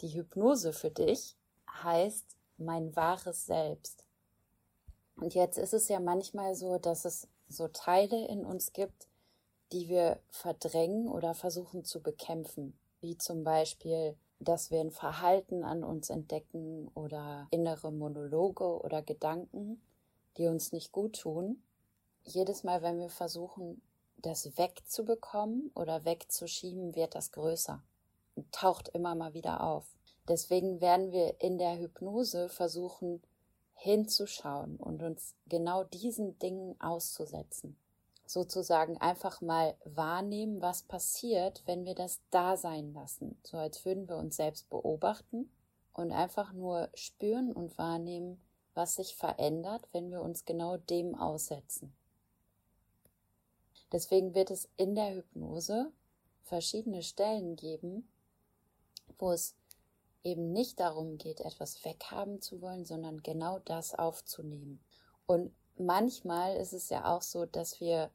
Die Hypnose für dich heißt mein wahres Selbst. Und jetzt ist es ja manchmal so, dass es so Teile in uns gibt, die wir verdrängen oder versuchen zu bekämpfen, wie zum Beispiel, dass wir ein Verhalten an uns entdecken oder innere Monologe oder Gedanken, die uns nicht gut tun. Jedes Mal, wenn wir versuchen, das wegzubekommen oder wegzuschieben, wird das größer taucht immer mal wieder auf. Deswegen werden wir in der Hypnose versuchen, hinzuschauen und uns genau diesen Dingen auszusetzen. Sozusagen einfach mal wahrnehmen, was passiert, wenn wir das da sein lassen. So als würden wir uns selbst beobachten und einfach nur spüren und wahrnehmen, was sich verändert, wenn wir uns genau dem aussetzen. Deswegen wird es in der Hypnose verschiedene Stellen geben, wo es eben nicht darum geht, etwas weghaben zu wollen, sondern genau das aufzunehmen. Und manchmal ist es ja auch so, dass wir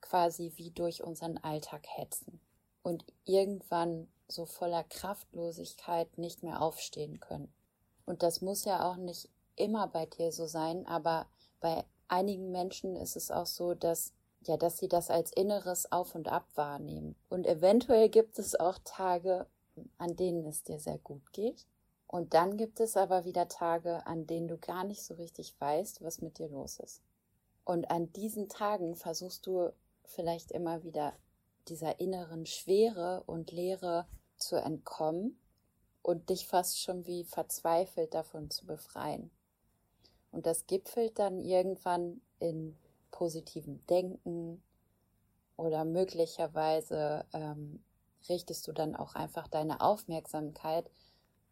quasi wie durch unseren Alltag hetzen und irgendwann so voller Kraftlosigkeit nicht mehr aufstehen können. Und das muss ja auch nicht immer bei dir so sein, aber bei einigen Menschen ist es auch so, dass ja, dass sie das als inneres Auf und Ab wahrnehmen. Und eventuell gibt es auch Tage, an denen es dir sehr gut geht. Und dann gibt es aber wieder Tage, an denen du gar nicht so richtig weißt, was mit dir los ist. Und an diesen Tagen versuchst du vielleicht immer wieder dieser inneren Schwere und Leere zu entkommen und dich fast schon wie verzweifelt davon zu befreien. Und das gipfelt dann irgendwann in positivem Denken oder möglicherweise ähm, richtest du dann auch einfach deine Aufmerksamkeit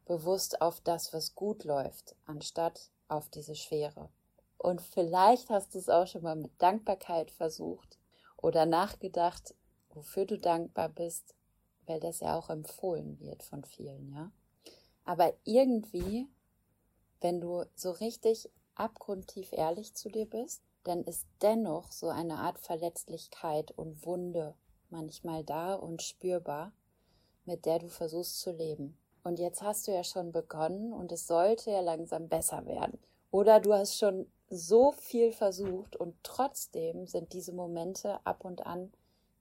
bewusst auf das, was gut läuft, anstatt auf diese Schwere. Und vielleicht hast du es auch schon mal mit Dankbarkeit versucht oder nachgedacht, wofür du dankbar bist, weil das ja auch empfohlen wird von vielen, ja. Aber irgendwie, wenn du so richtig abgrundtief ehrlich zu dir bist, dann ist dennoch so eine Art Verletzlichkeit und Wunde manchmal da und spürbar, mit der du versuchst zu leben. Und jetzt hast du ja schon begonnen und es sollte ja langsam besser werden. Oder du hast schon so viel versucht und trotzdem sind diese Momente ab und an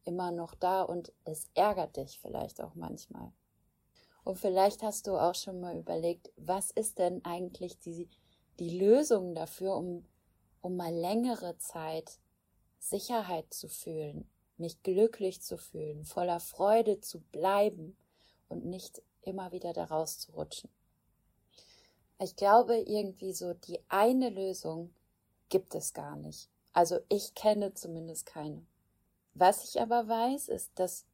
immer noch da und es ärgert dich vielleicht auch manchmal. Und vielleicht hast du auch schon mal überlegt, was ist denn eigentlich die, die Lösung dafür, um, um mal längere Zeit Sicherheit zu fühlen, mich glücklich zu fühlen, voller Freude zu bleiben und nicht immer wieder daraus zu rutschen. Ich glaube irgendwie so, die eine Lösung gibt es gar nicht. Also ich kenne zumindest keine. Was ich aber weiß, ist, dass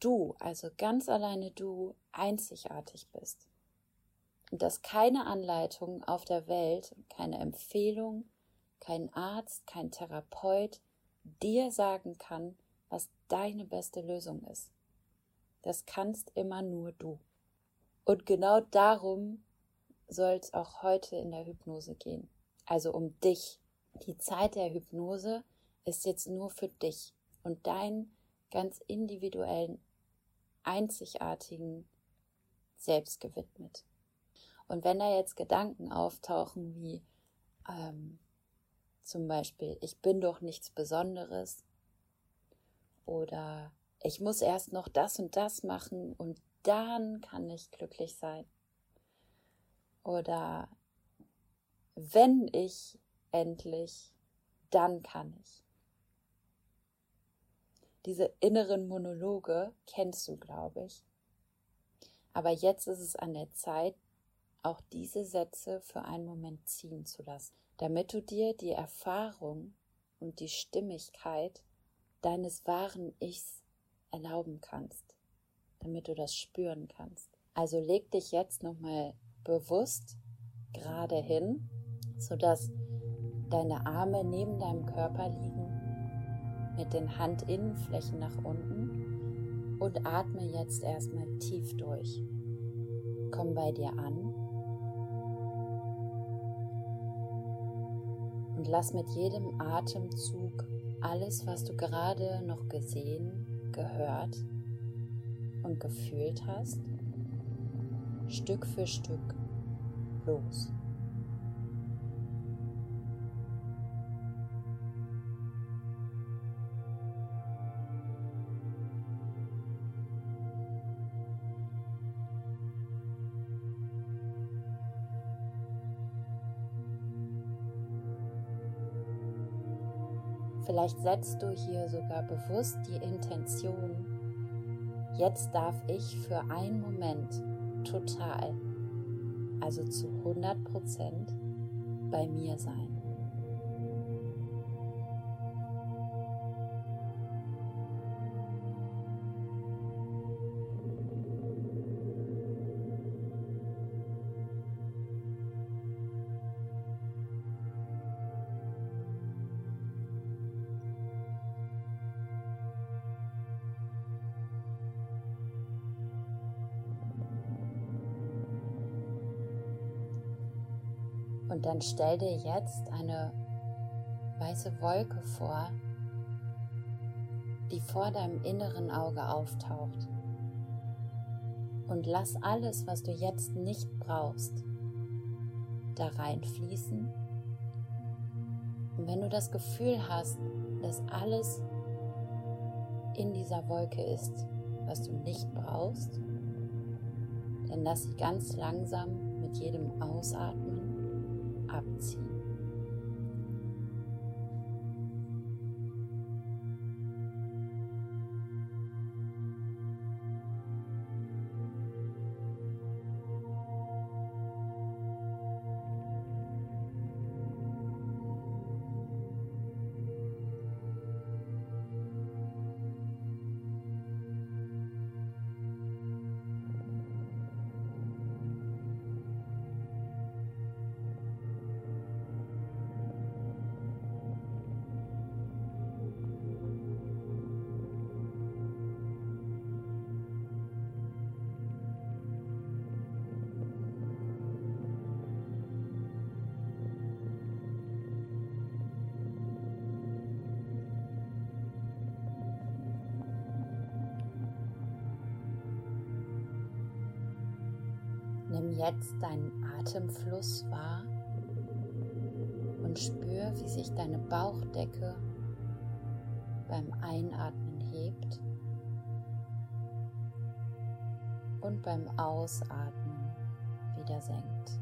du, also ganz alleine du, einzigartig bist. Und dass keine Anleitung auf der Welt, keine Empfehlung, kein Arzt, kein Therapeut dir sagen kann, was deine beste Lösung ist. Das kannst immer nur du. Und genau darum soll es auch heute in der Hypnose gehen. Also um dich. Die Zeit der Hypnose ist jetzt nur für dich und deinen ganz individuellen, einzigartigen Selbst gewidmet. Und wenn da jetzt Gedanken auftauchen wie ähm, zum Beispiel, ich bin doch nichts Besonderes oder ich muss erst noch das und das machen und dann kann ich glücklich sein. Oder wenn ich endlich, dann kann ich. Diese inneren Monologe kennst du, glaube ich. Aber jetzt ist es an der Zeit, auch diese Sätze für einen Moment ziehen zu lassen, damit du dir die Erfahrung und die Stimmigkeit deines wahren Ichs erlauben kannst, damit du das spüren kannst. Also leg dich jetzt nochmal bewusst gerade hin, sodass deine Arme neben deinem Körper liegen, mit den Handinnenflächen nach unten und atme jetzt erstmal tief durch. Komm bei dir an und lass mit jedem Atemzug alles, was du gerade noch gesehen, gehört und gefühlt hast, Stück für Stück los. Vielleicht setzt du hier sogar bewusst die Intention, jetzt darf ich für einen Moment total, also zu 100 Prozent bei mir sein. Stell dir jetzt eine weiße Wolke vor, die vor deinem inneren Auge auftaucht. Und lass alles, was du jetzt nicht brauchst, da reinfließen. Und wenn du das Gefühl hast, dass alles in dieser Wolke ist, was du nicht brauchst, dann lass sie ganz langsam mit jedem Ausatmen abziehen. Nimm jetzt deinen Atemfluss wahr und spür, wie sich deine Bauchdecke beim Einatmen hebt und beim Ausatmen wieder senkt.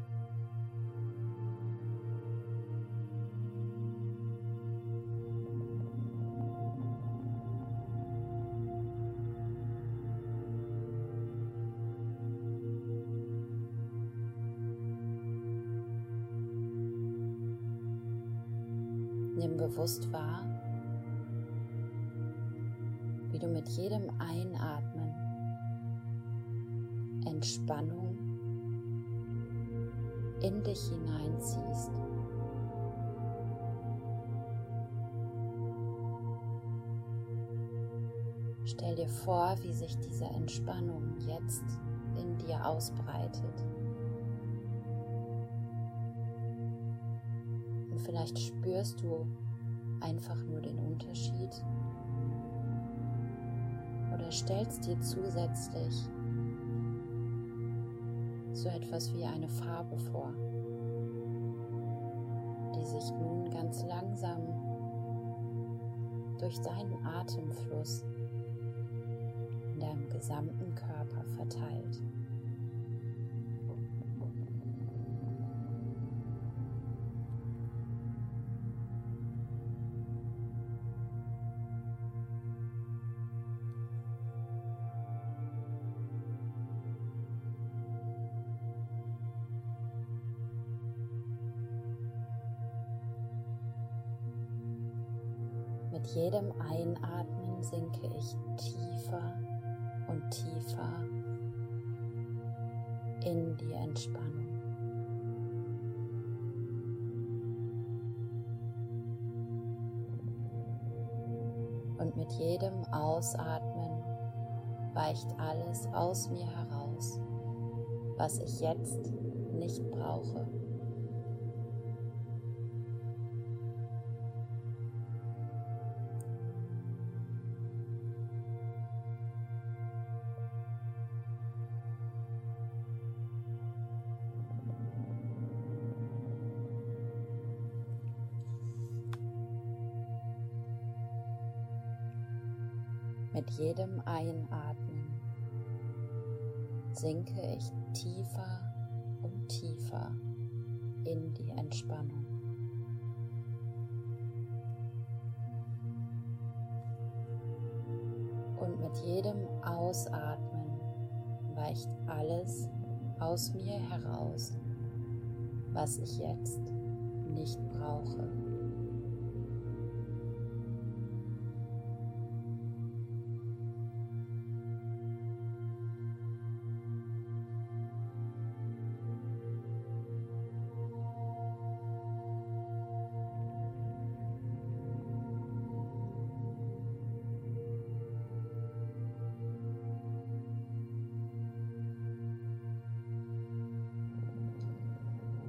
Bewusst wahr, wie du mit jedem Einatmen Entspannung in dich hineinziehst. Stell dir vor, wie sich diese Entspannung jetzt in dir ausbreitet. Vielleicht spürst du einfach nur den Unterschied oder stellst dir zusätzlich so etwas wie eine Farbe vor, die sich nun ganz langsam durch deinen Atemfluss in deinem gesamten Körper verteilt. Sinke ich tiefer und tiefer in die Entspannung. Und mit jedem Ausatmen weicht alles aus mir heraus, was ich jetzt nicht brauche. Jedem Einatmen sinke ich tiefer und tiefer in die Entspannung. Und mit jedem Ausatmen weicht alles aus mir heraus, was ich jetzt nicht brauche.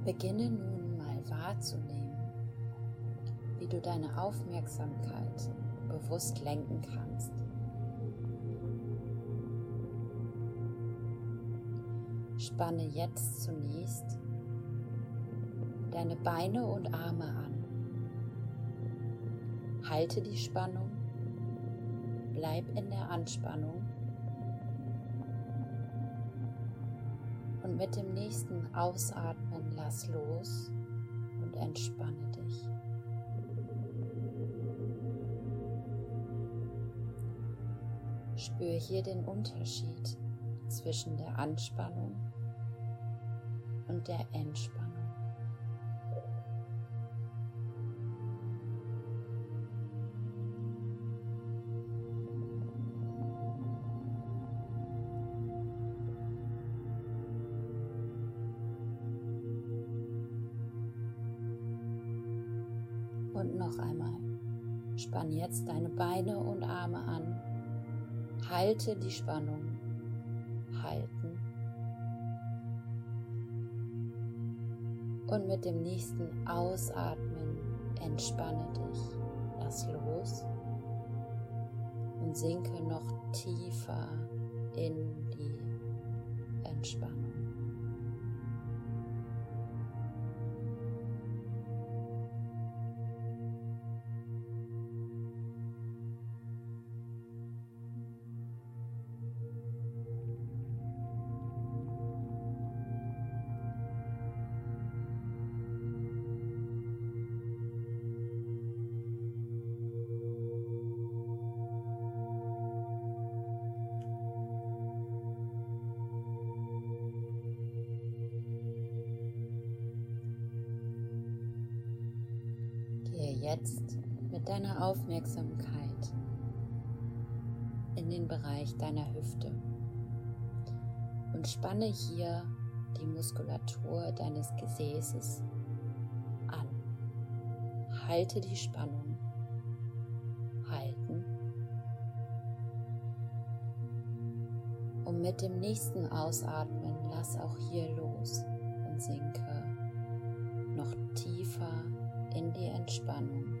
Beginne nun mal wahrzunehmen, wie du deine Aufmerksamkeit bewusst lenken kannst. Spanne jetzt zunächst deine Beine und Arme an. Halte die Spannung, bleib in der Anspannung und mit dem nächsten Ausatmen lass los und entspanne dich. Spür hier den Unterschied zwischen der Anspannung und der Entspannung. Halte die Spannung. Halten. Und mit dem nächsten Ausatmen entspanne dich. Lass los und sinke noch tiefer in die Entspannung. Jetzt mit deiner Aufmerksamkeit in den Bereich deiner Hüfte und spanne hier die Muskulatur deines Gesäßes an. Halte die Spannung. Halten. Und mit dem nächsten Ausatmen lass auch hier los und sinke noch tiefer in die Entspannung.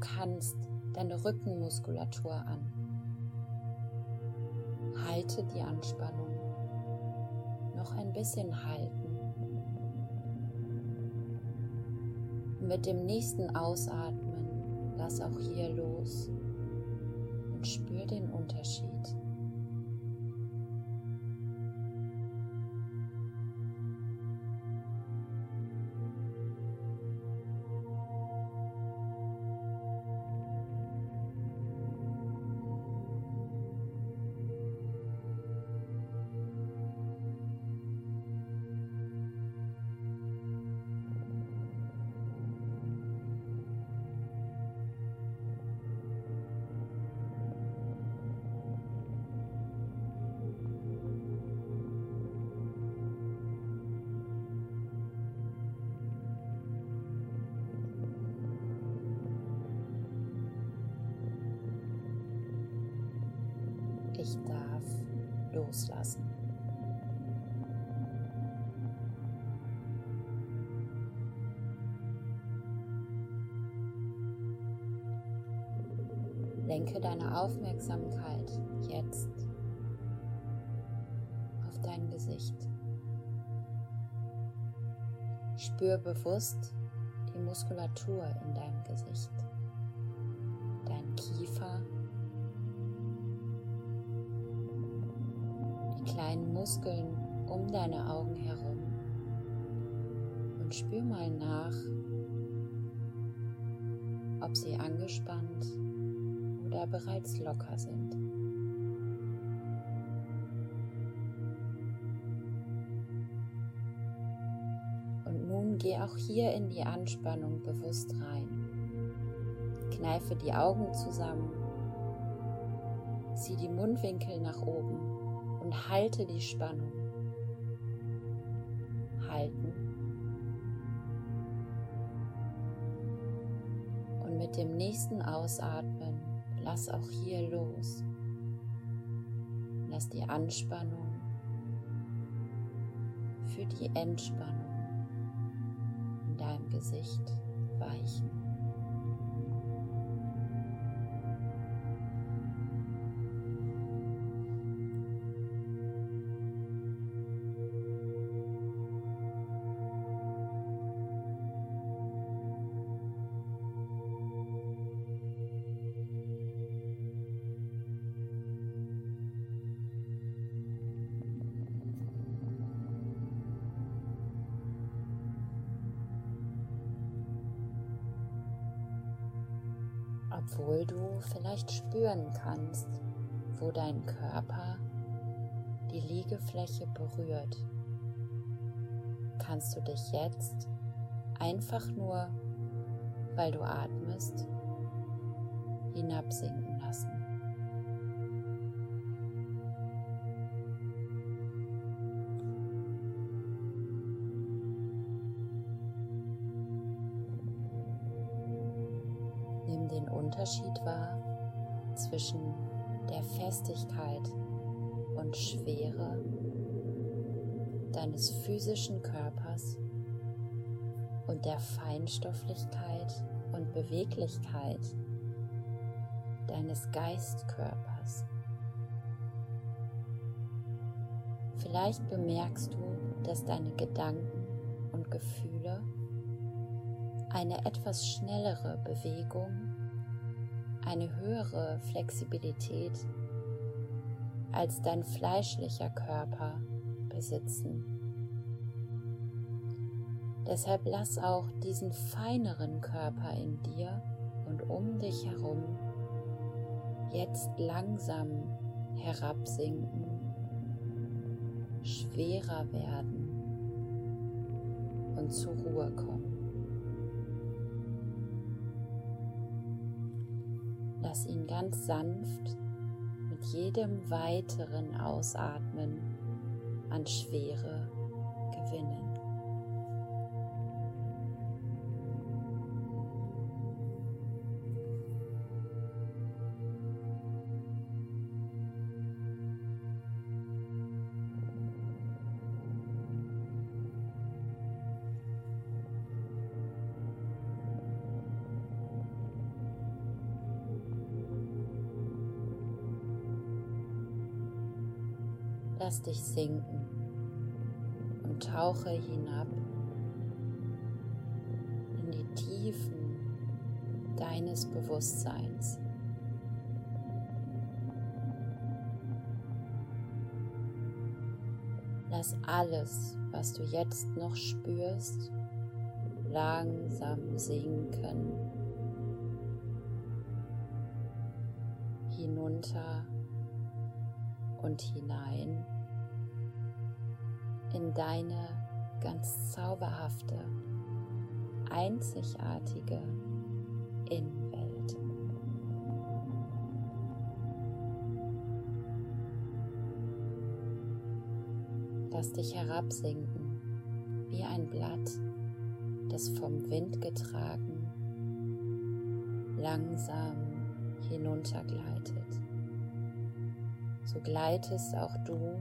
Kannst deine Rückenmuskulatur an. Halte die Anspannung. Noch ein bisschen halten. mit dem nächsten Ausatmen lass auch hier los Lenke deine Aufmerksamkeit jetzt auf dein Gesicht. Spür bewusst die Muskulatur in deinem Gesicht, oder bereits locker sind. Und nun geh auch hier in die Anspannung bewusst rein. Kneife die Augen zusammen, zieh die Mundwinkel nach oben und halte die Spannung. Halten. Und mit dem nächsten Ausatmen lass auch hier los. Lass die Anspannung für die Entspannung in deinem Gesicht weichen. Obwohl du vielleicht spüren kannst, wo dein Körper die Liegefläche berührt, kannst du dich jetzt einfach nur, weil du atmest, hinabsinken lassen. Deines physischen Körpers und der Feinstofflichkeit und Beweglichkeit deines Geistkörpers. Vielleicht bemerkst du, dass deine Gedanken und Gefühle eine etwas schnellere Bewegung eine höhere Flexibilität als dein fleischlicher Körper besitzen. Deshalb lass auch diesen feineren Körper in dir und um dich herum jetzt langsam herabsinken, schwerer werden und zur Ruhe kommen. Lass ihn ganz sanft mit jedem weiteren Ausatmen an Schwere gewinnen. Lass dich sinken und tauche hinab in die Tiefen deines Bewusstseins. Lass alles, was du jetzt noch spürst, langsam sinken, hinunter und hinein in deine ganz zauberhafte, einzigartige Innenwelt. Lass dich herabsinken wie ein Blatt, das vom Wind getragen langsam hinuntergleitet so gleitest auch du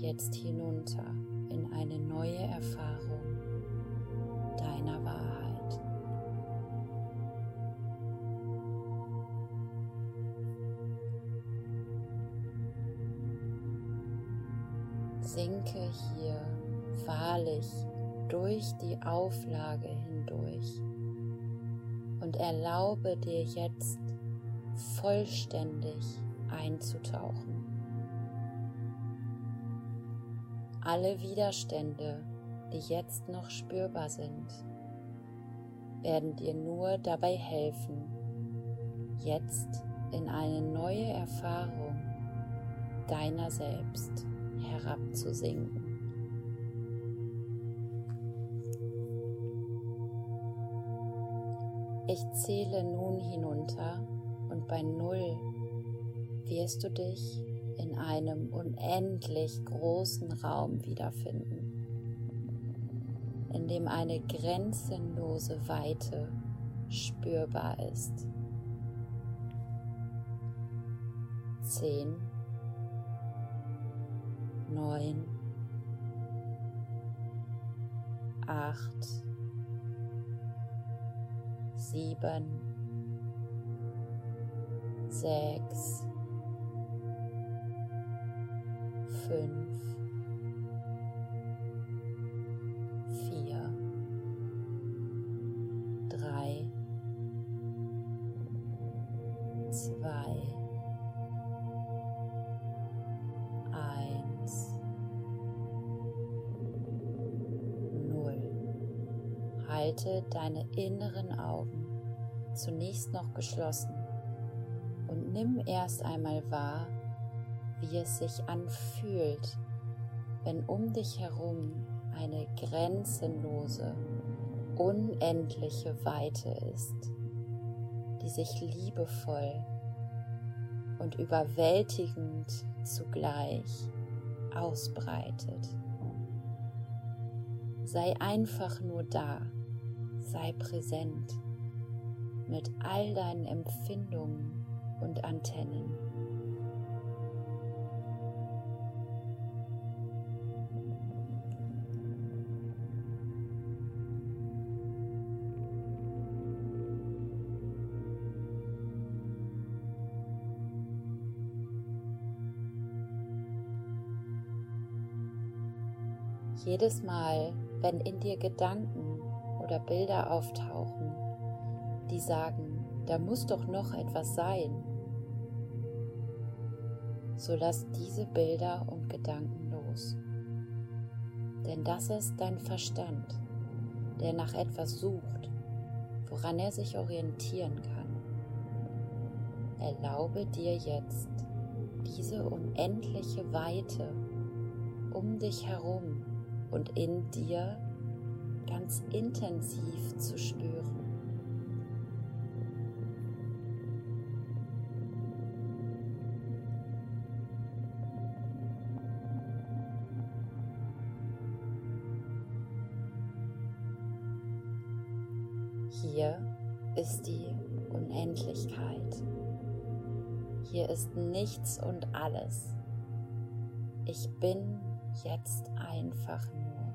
jetzt hinunter in eine neue Erfahrung deiner Wahrheit. Sinke hier wahrlich durch die Auflage hindurch und erlaube dir jetzt vollständig einzutauchen. Alle Widerstände, die jetzt noch spürbar sind, werden dir nur dabei helfen, jetzt in eine neue Erfahrung deiner selbst herabzusinken. Ich zähle nun hinunter und bei Null wirst du dich in einem unendlich großen Raum wiederfinden, in dem eine grenzenlose Weite spürbar ist. Zehn, neun, acht, sieben, sechs, fünf, vier, drei, zwei, eins, null. Halte deine inneren Augen zunächst noch geschlossen und nimm erst einmal wahr, wie es sich anfühlt, wenn um dich herum eine grenzenlose, unendliche Weite ist, die sich liebevoll und überwältigend zugleich ausbreitet. Sei einfach nur da, sei präsent mit all deinen Empfindungen und Antennen. Jedes Mal, wenn in dir Gedanken oder Bilder auftauchen, die sagen, da muss doch noch etwas sein, so lass diese Bilder und Gedanken los. Denn das ist dein Verstand, der nach etwas sucht, woran er sich orientieren kann. Erlaube dir jetzt diese unendliche Weite um dich herum und in dir ganz intensiv zu spüren. Hier ist die Unendlichkeit. Hier ist nichts und alles. Ich bin jetzt einfach nur.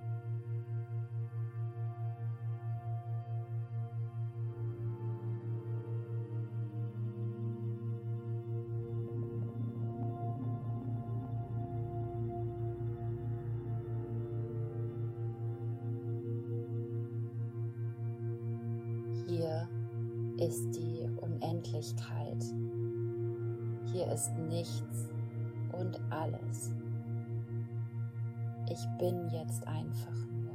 Bin jetzt einfach nur.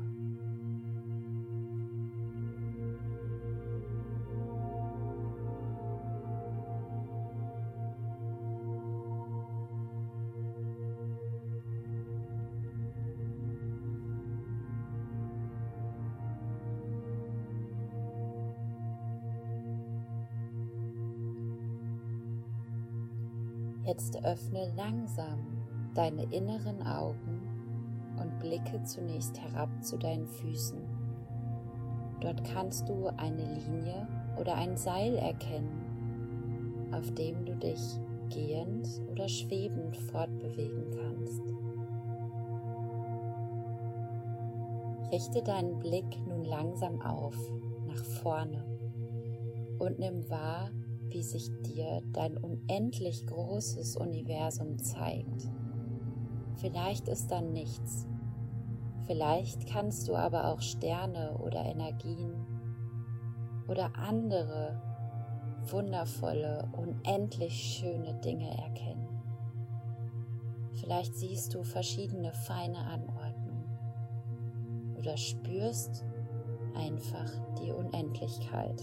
Jetzt öffne langsam deine inneren Augen blicke zunächst herab zu deinen Füßen. Dort kannst du eine Linie oder ein Seil erkennen, auf dem du dich gehend oder schwebend fortbewegen kannst. Richte deinen Blick nun langsam auf, nach vorne und nimm wahr, wie sich dir dein unendlich großes Universum zeigt. Vielleicht ist da nichts, vielleicht kannst du aber auch Sterne oder Energien oder andere wundervolle, unendlich schöne Dinge erkennen. Vielleicht siehst du verschiedene feine Anordnungen oder spürst einfach die Unendlichkeit.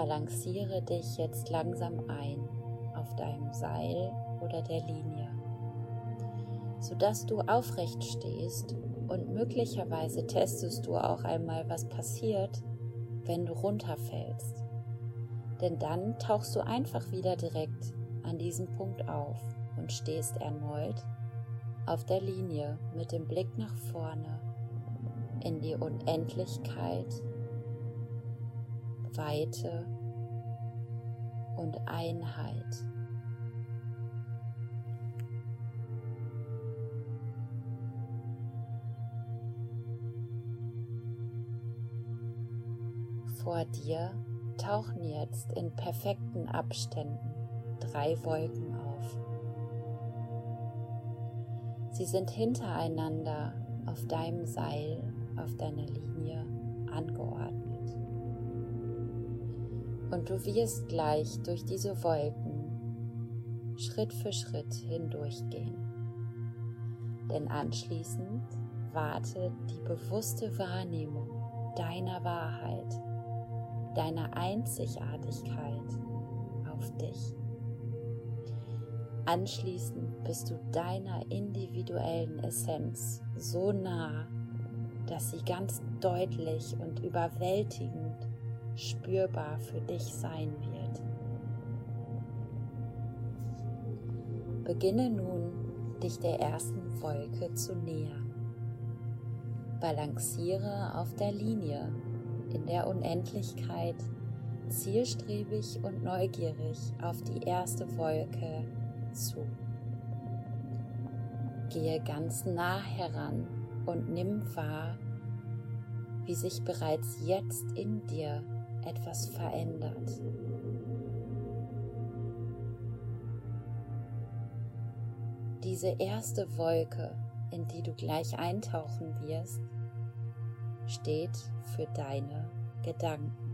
Balanciere dich jetzt langsam ein auf deinem Seil oder der Linie, sodass du aufrecht stehst und möglicherweise testest du auch einmal, was passiert, wenn du runterfällst. Denn dann tauchst du einfach wieder direkt an diesem Punkt auf und stehst erneut auf der Linie mit dem Blick nach vorne in die Unendlichkeit Weite und Einheit. Vor dir tauchen jetzt in perfekten Abständen drei Wolken auf. Sie sind hintereinander auf deinem Seil, auf deiner Linie angeordnet. Und du wirst gleich durch diese Wolken Schritt für Schritt hindurchgehen. Denn anschließend wartet die bewusste Wahrnehmung deiner Wahrheit, deiner Einzigartigkeit auf dich. Anschließend bist du deiner individuellen Essenz so nah, dass sie ganz deutlich und überwältigend spürbar für dich sein wird. Beginne nun, dich der ersten Wolke zu nähern. Balanciere auf der Linie in der Unendlichkeit zielstrebig und neugierig auf die erste Wolke zu. Gehe ganz nah heran und nimm wahr, wie sich bereits jetzt in dir etwas verändert. Diese erste Wolke, in die du gleich eintauchen wirst, steht für deine Gedanken.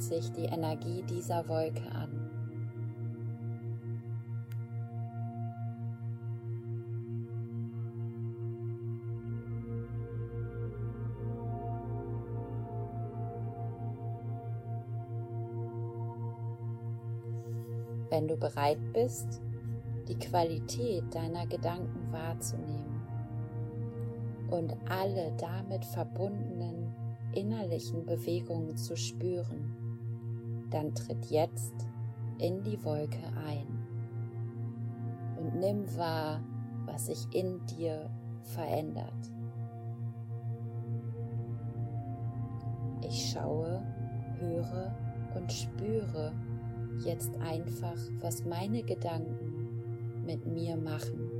Fühlt sich die Energie dieser Wolke an? Wenn du bereit bist, die Qualität deiner Gedanken wahrzunehmen und alle damit verbundenen innerlichen Bewegungen zu spüren, dann tritt jetzt in die Wolke ein und nimm wahr, was sich in dir verändert. Ich schaue, höre und spüre jetzt einfach, was meine Gedanken mit mir machen.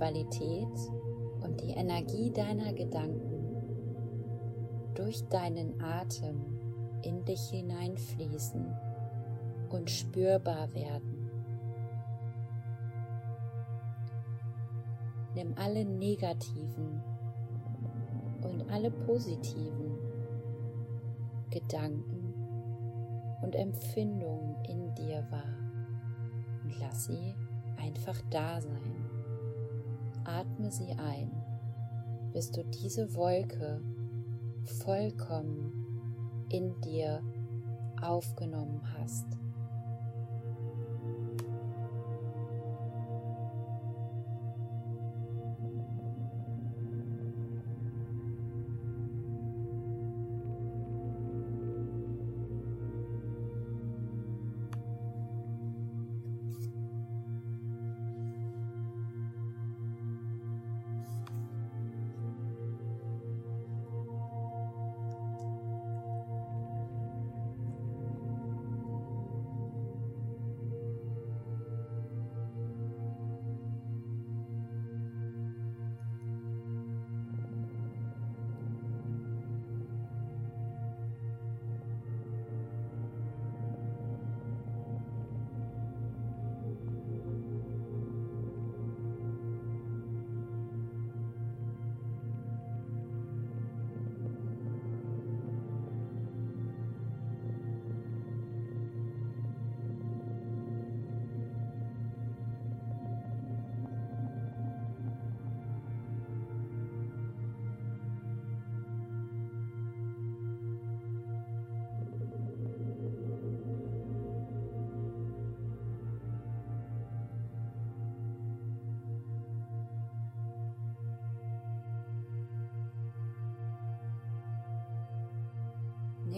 Qualität und die Energie deiner Gedanken durch deinen Atem in dich hineinfließen und spürbar werden. Nimm alle negativen und alle positiven Gedanken und Empfindungen in dir wahr und lass sie einfach da sein. Atme sie ein, bis du diese Wolke vollkommen in dir aufgenommen hast.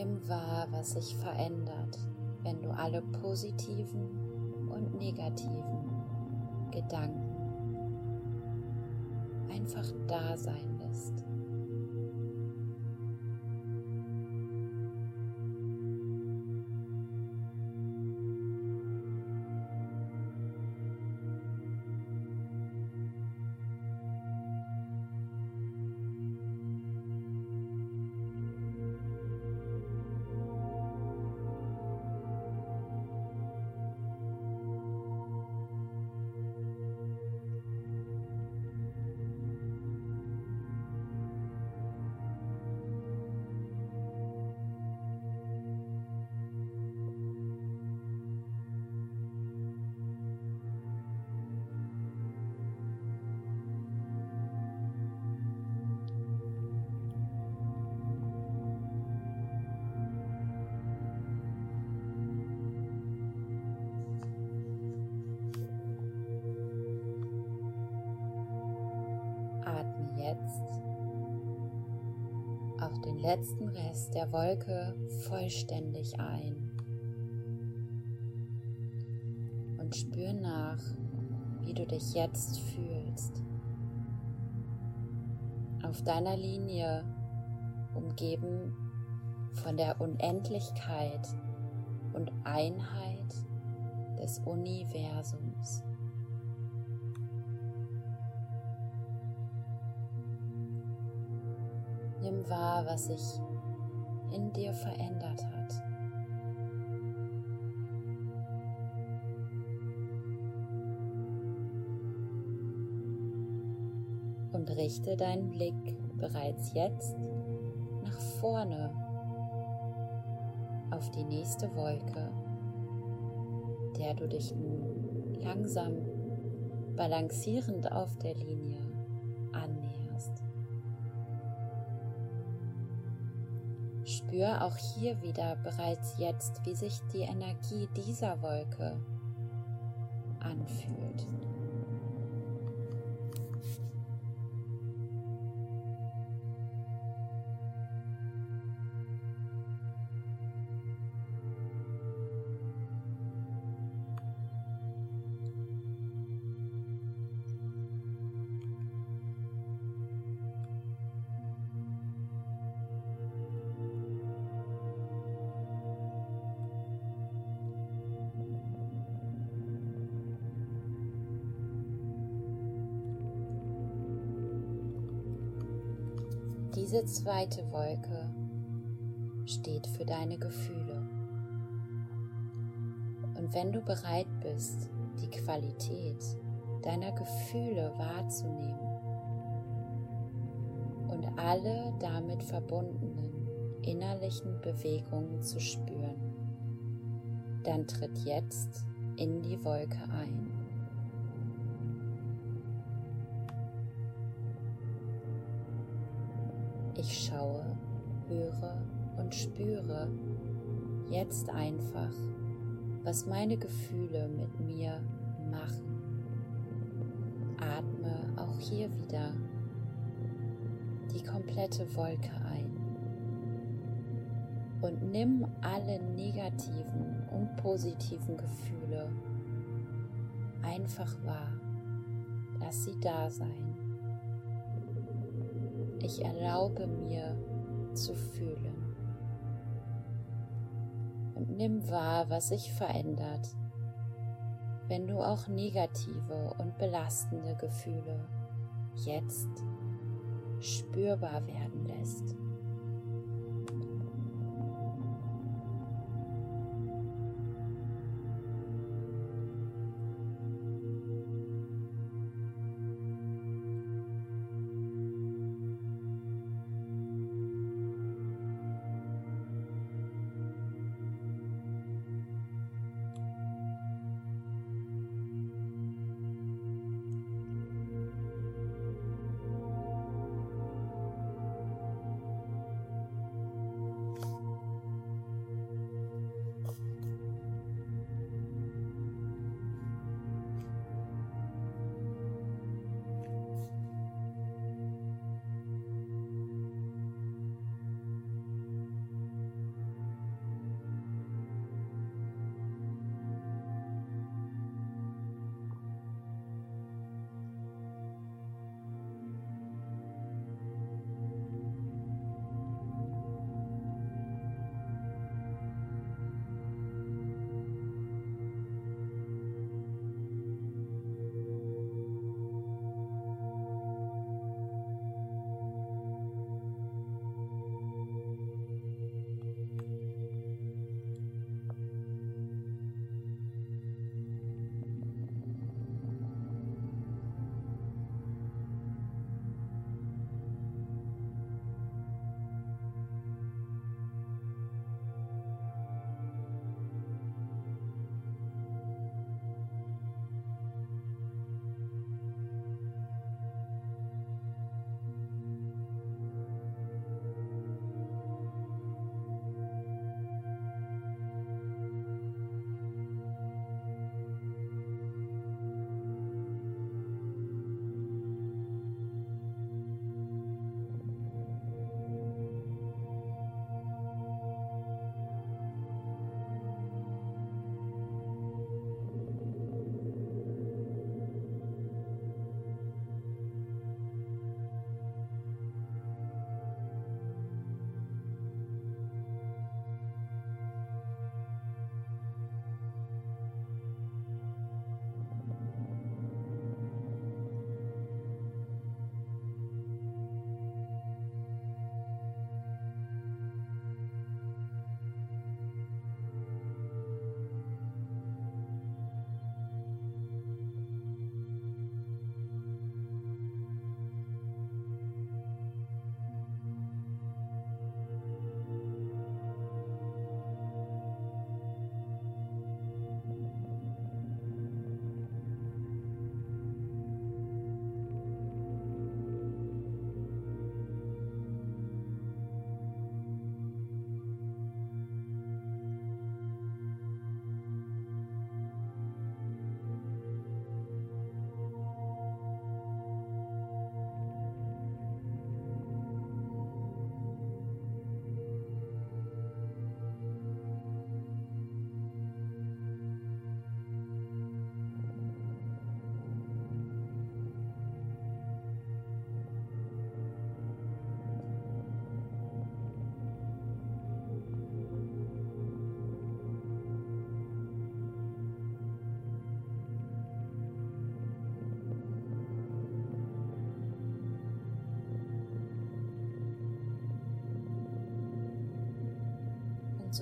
Nimm wahr, was sich verändert, wenn du alle positiven und negativen Gedanken einfach da sein lässt. Jetzt auch den letzten Rest der Wolke vollständig ein. Und spür nach, wie du dich jetzt fühlst. Auf deiner Linie umgeben von der Unendlichkeit und Einheit des Universums. Wahr, was sich in dir verändert hat. Und richte deinen Blick bereits jetzt nach vorne auf die nächste Wolke, der du dich nun langsam balancierend auf der Linie Spür auch hier wieder bereits jetzt, wie sich die Energie dieser Wolke anfühlt. Zweite Wolke steht für deine Gefühle. Und wenn du bereit bist, die Qualität deiner Gefühle wahrzunehmen und alle damit verbundenen innerlichen Bewegungen zu spüren, dann tritt jetzt in die Wolke ein. Ich schaue, höre und spüre jetzt einfach, was meine Gefühle mit mir machen. Atme auch hier wieder die komplette Wolke ein und nimm alle negativen und positiven Gefühle einfach wahr. Lass sie da sein. Ich erlaube mir zu fühlen. Und nimm wahr, was sich verändert, wenn du auch negative und belastende Gefühle jetzt spürbar werden lässt.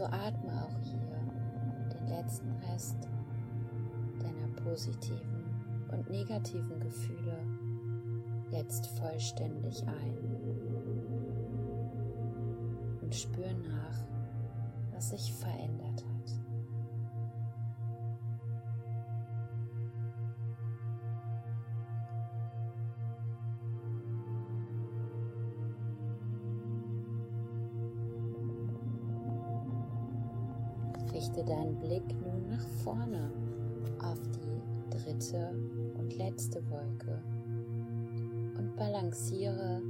So atme auch hier den letzten Rest deiner positiven und negativen Gefühle jetzt vollständig ein. Und spür nach, was sich verändert Richte deinen Blick nun nach vorne auf die dritte und letzte Wolke und balanciere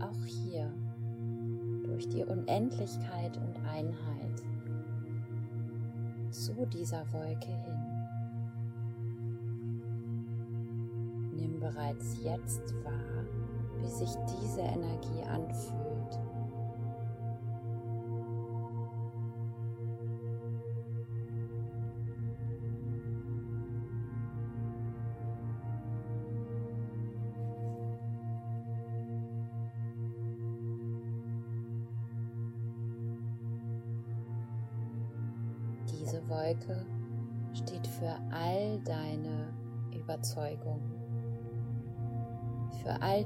auch hier durch die Unendlichkeit und Einheit zu dieser Wolke hin. Nimm bereits jetzt wahr, wie sich diese Energie anfühlt.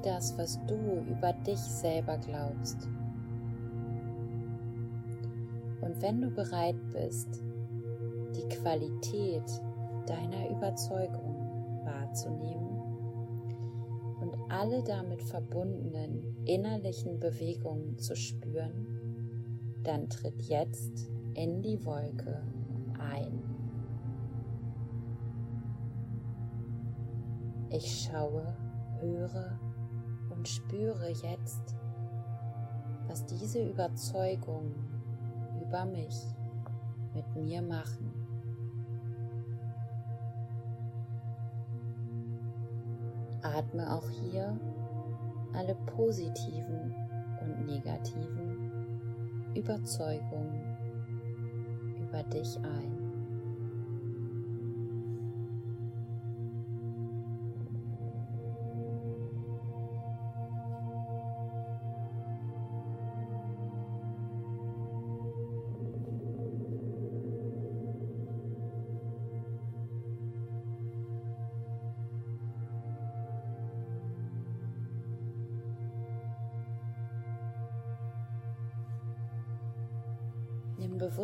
Das, was du über dich selber glaubst. Und wenn du bereit bist, die Qualität deiner Überzeugung wahrzunehmen und alle damit verbundenen innerlichen Bewegungen zu spüren, dann tritt jetzt in die Wolke ein. Ich schaue, höre und spüre jetzt, was diese Überzeugungen über mich mit mir machen. Atme auch hier alle positiven und negativen Überzeugungen über dich ein.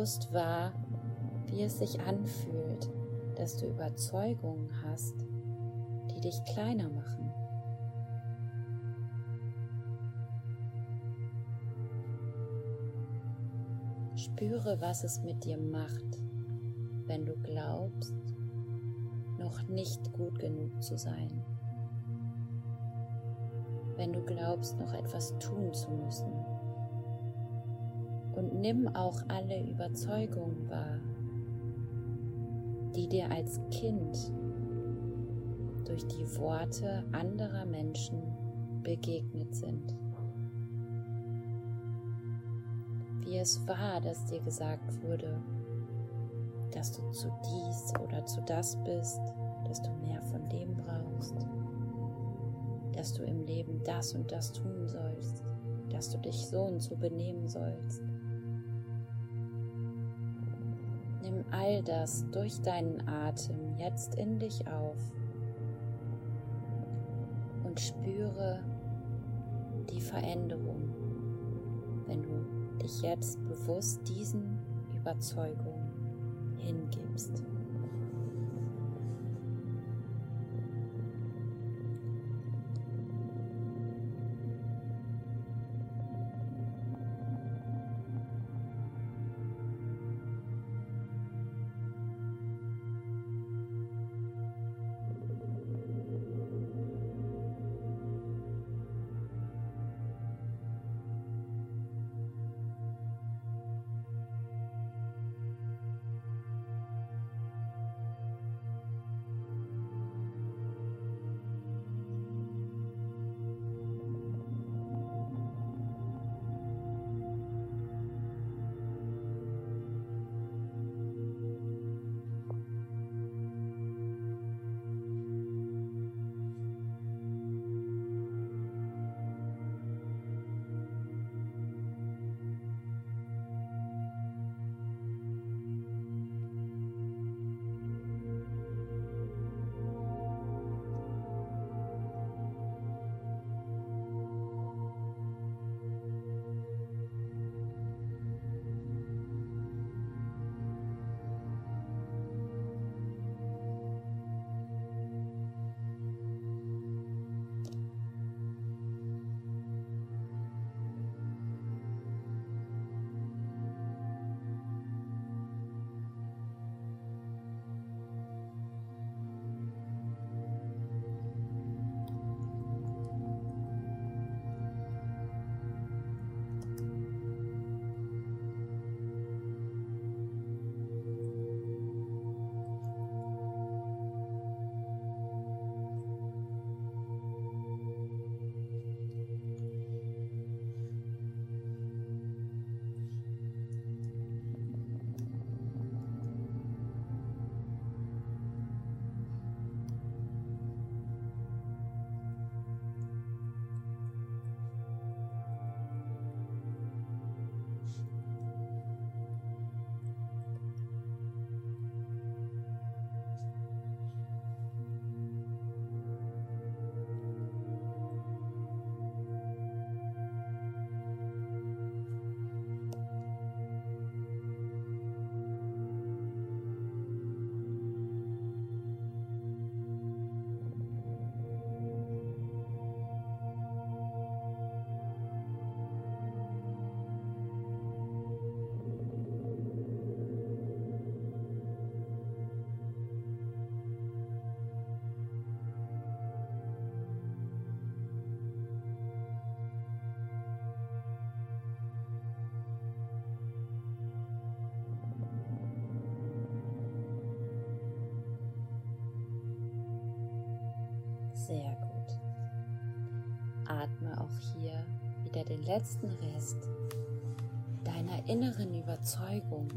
Bewusst wahr, wie es sich anfühlt, dass du Überzeugungen hast, die dich kleiner machen. Spüre, was es mit dir macht, wenn du glaubst, noch nicht gut genug zu sein. Wenn du glaubst, noch etwas tun zu müssen. Nimm auch alle Überzeugungen wahr, die dir als Kind durch die Worte anderer Menschen begegnet sind. Wie es war, dass dir gesagt wurde, dass du zu dies oder zu das bist, dass du mehr von dem brauchst, dass du im Leben das und das tun sollst, dass du dich so und so benehmen sollst. All das durch deinen Atem jetzt in dich auf und spüre die Veränderung, wenn du dich jetzt bewusst diesen Überzeugungen hingibst. Letzten Rest deiner inneren Überzeugung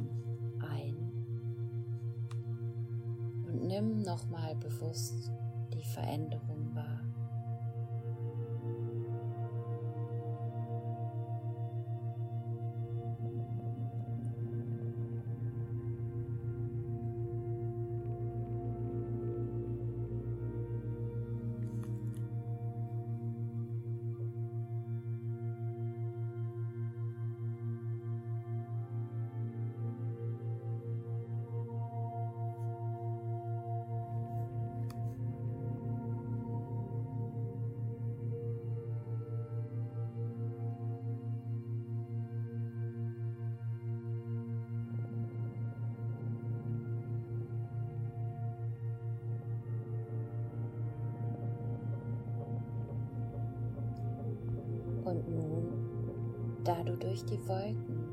da du durch die Wolken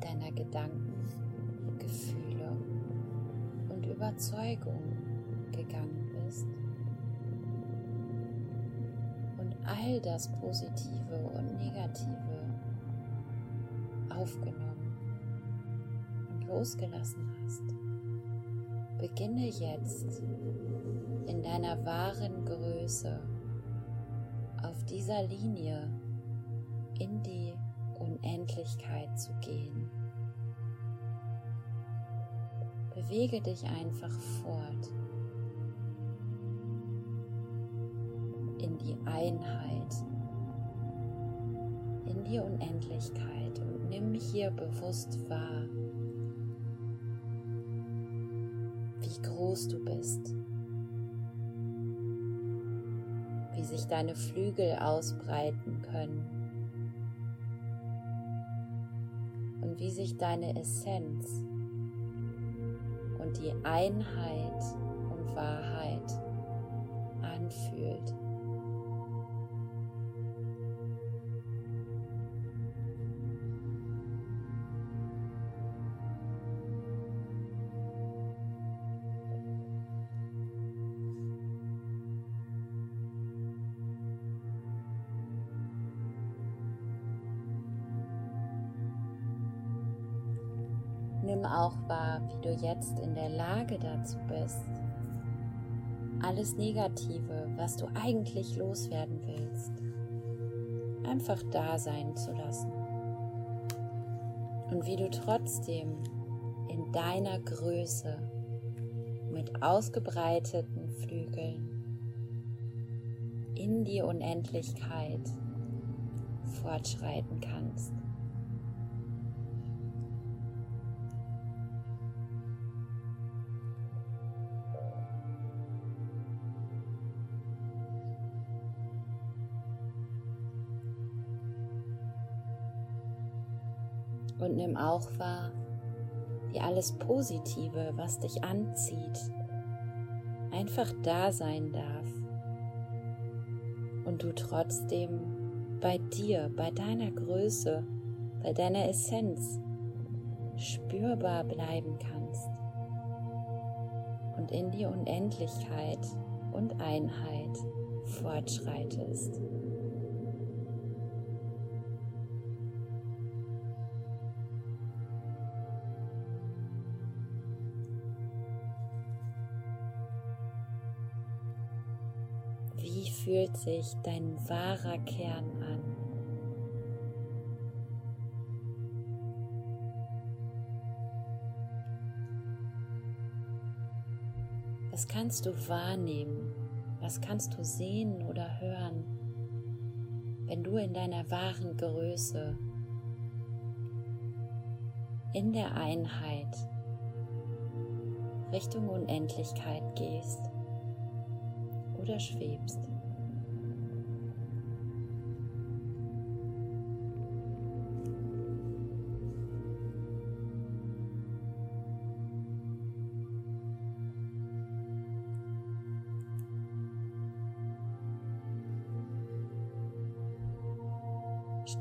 deiner Gedanken, Gefühle und Überzeugungen gegangen bist und all das Positive und Negative aufgenommen und losgelassen hast, beginne jetzt in deiner wahren Größe auf dieser Linie zu gehen. Bewege dich einfach fort in die Einheit, in die Unendlichkeit und nimm hier bewusst wahr, wie groß du bist. wie sich deine Flügel ausbreiten können wie sich deine Essenz und die Einheit und Wahrheit anfühlt. Du jetzt in der Lage dazu bist, alles Negative, was du eigentlich loswerden willst, einfach da sein zu lassen. Und wie du trotzdem in deiner Größe mit ausgebreiteten Flügeln in die Unendlichkeit fortschreiten kannst. Nimm auch wahr, wie alles Positive, was dich anzieht, einfach da sein darf und du trotzdem bei dir, bei deiner Größe, bei deiner Essenz spürbar bleiben kannst und in die Unendlichkeit und Einheit fortschreitest. Fühlt sich dein wahrer Kern an? Was kannst du wahrnehmen? Was kannst du sehen oder hören, wenn du in deiner wahren Größe, in der Einheit Richtung Unendlichkeit gehst? oder schwebst.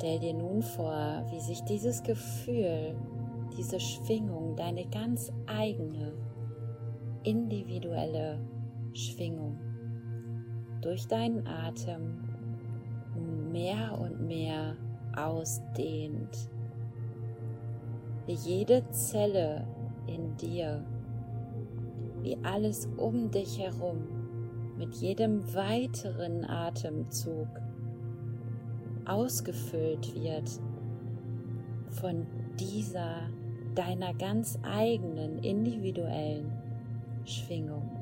Stell dir nun vor, wie sich dieses Gefühl, diese Schwingung, deine ganz eigene, individuelle Schwingung durch deinen Atem mehr und mehr ausdehnt. Wie jede Zelle in dir, wie alles um dich herum mit jedem weiteren Atemzug ausgefüllt wird von dieser deiner ganz eigenen individuellen Schwingung.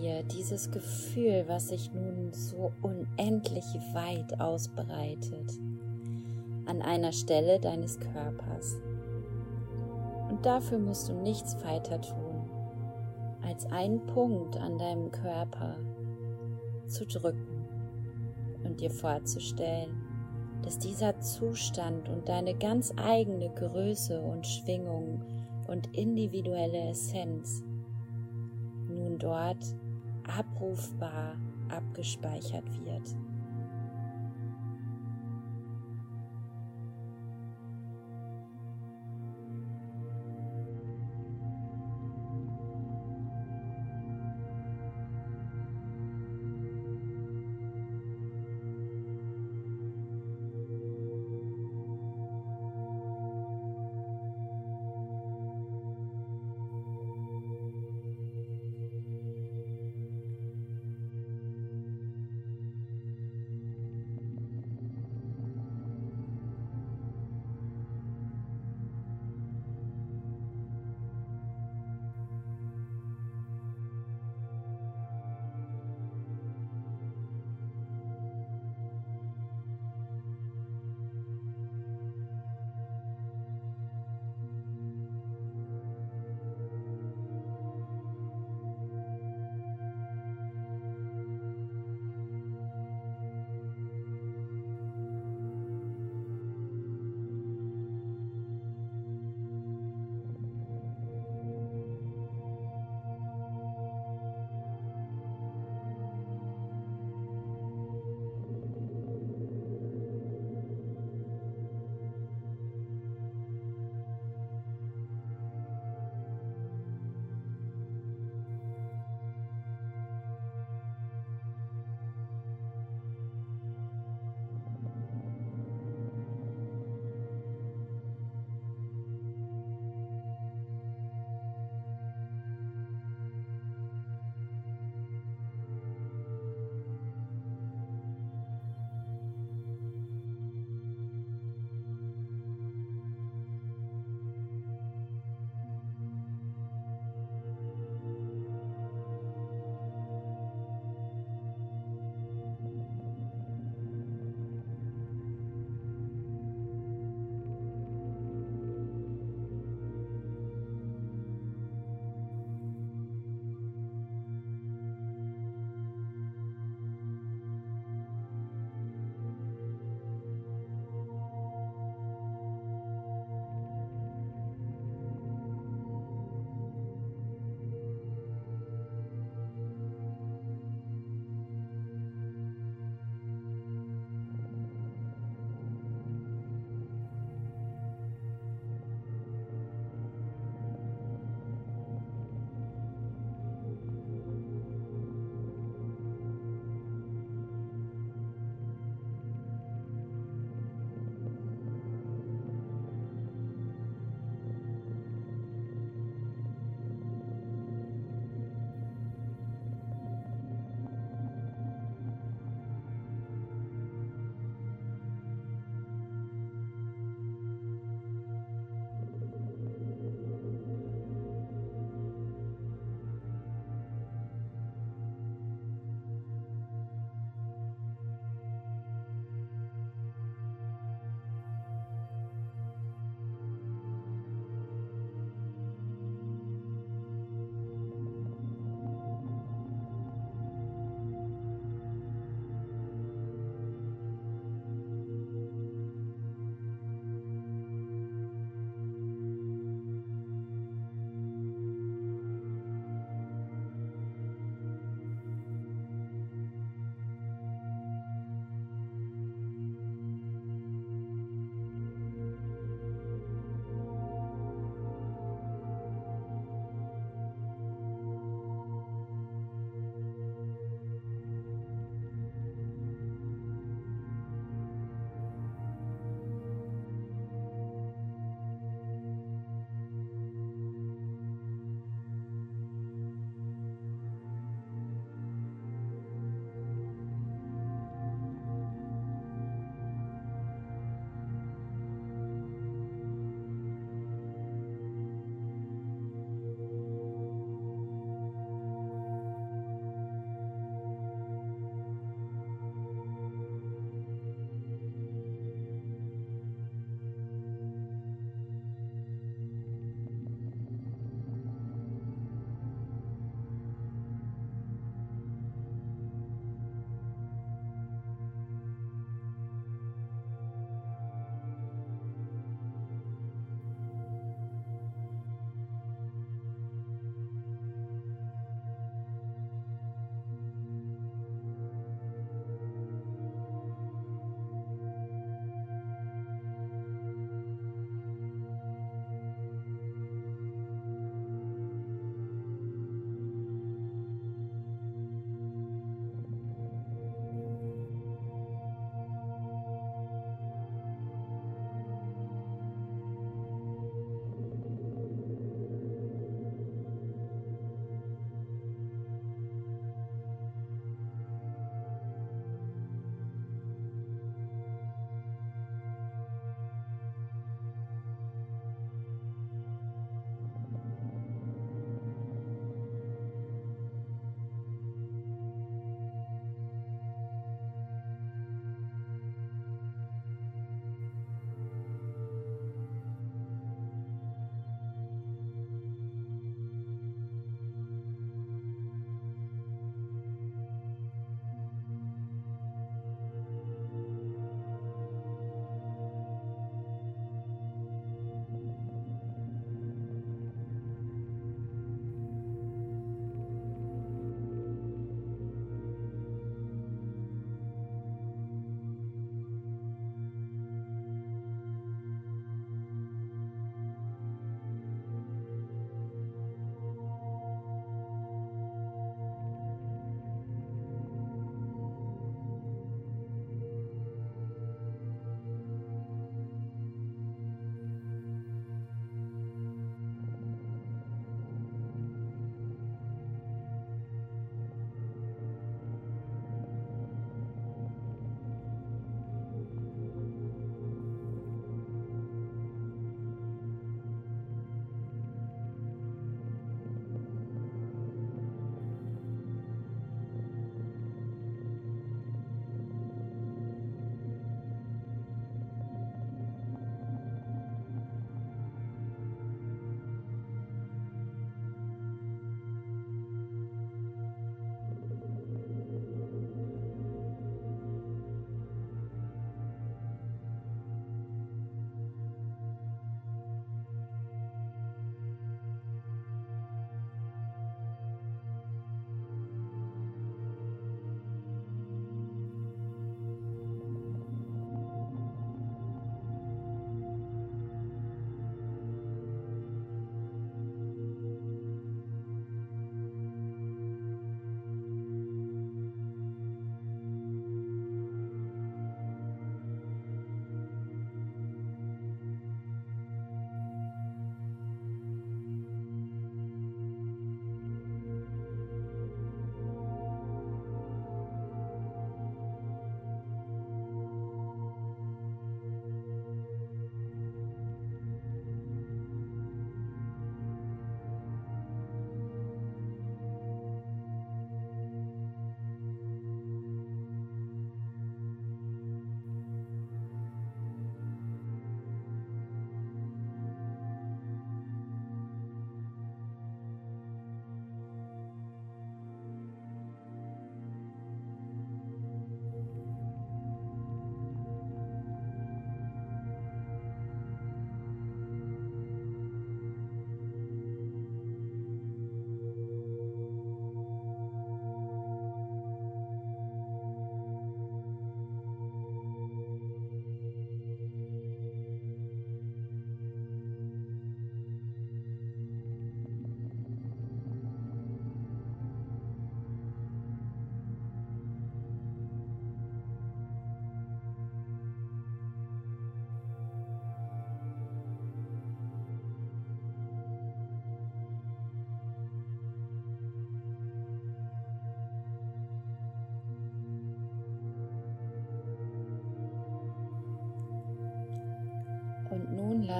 Dir dieses Gefühl, was sich nun so unendlich weit ausbreitet, an einer Stelle deines Körpers. Und dafür musst du nichts weiter tun, als einen Punkt an deinem Körper zu drücken und dir vorzustellen, dass dieser Zustand und deine ganz eigene Größe und Schwingung und individuelle Essenz nun dort abrufbar abgespeichert wird.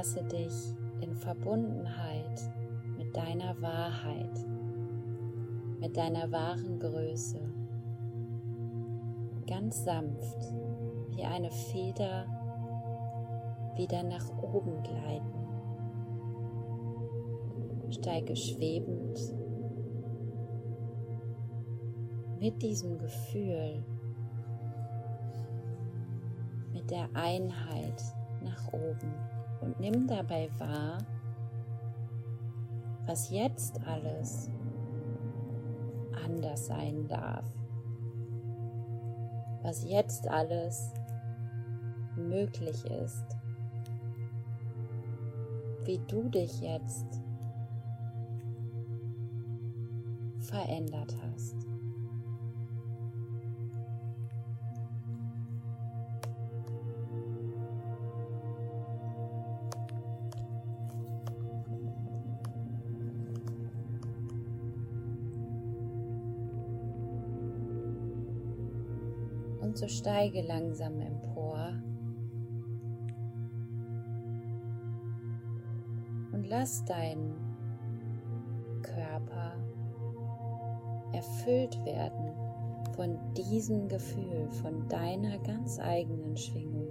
Lasse dich in Verbundenheit mit deiner Wahrheit, mit deiner wahren Größe, ganz sanft wie eine Feder wieder nach oben gleiten. Steige schwebend mit diesem Gefühl, mit der Einheit nach oben und nimm dabei wahr, was jetzt alles anders sein darf, was jetzt alles möglich ist, wie du dich jetzt verändert hast. Steige langsam empor und lass deinen Körper erfüllt werden von diesem Gefühl, von deiner ganz eigenen Schwingung.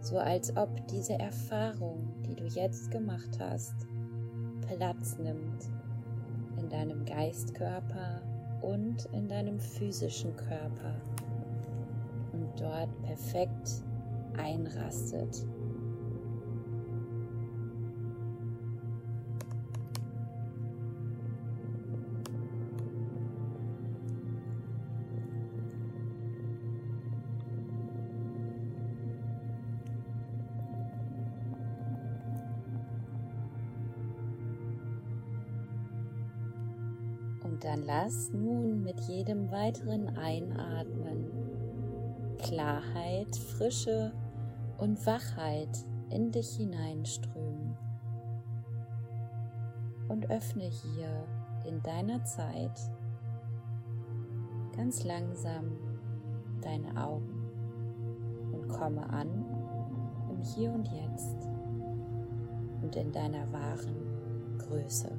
So als ob diese Erfahrung, die du jetzt gemacht hast, Platz nimmt in deinem Geistkörper und in deinem physischen Körper dort perfekt einrastet. Und dann lass nun mit jedem weiteren Einatmen Klarheit, Frische und Wachheit in dich hineinströmen. Und öffne hier in deiner Zeit ganz langsam deine Augen und komme an im Hier und Jetzt und in deiner wahren Größe.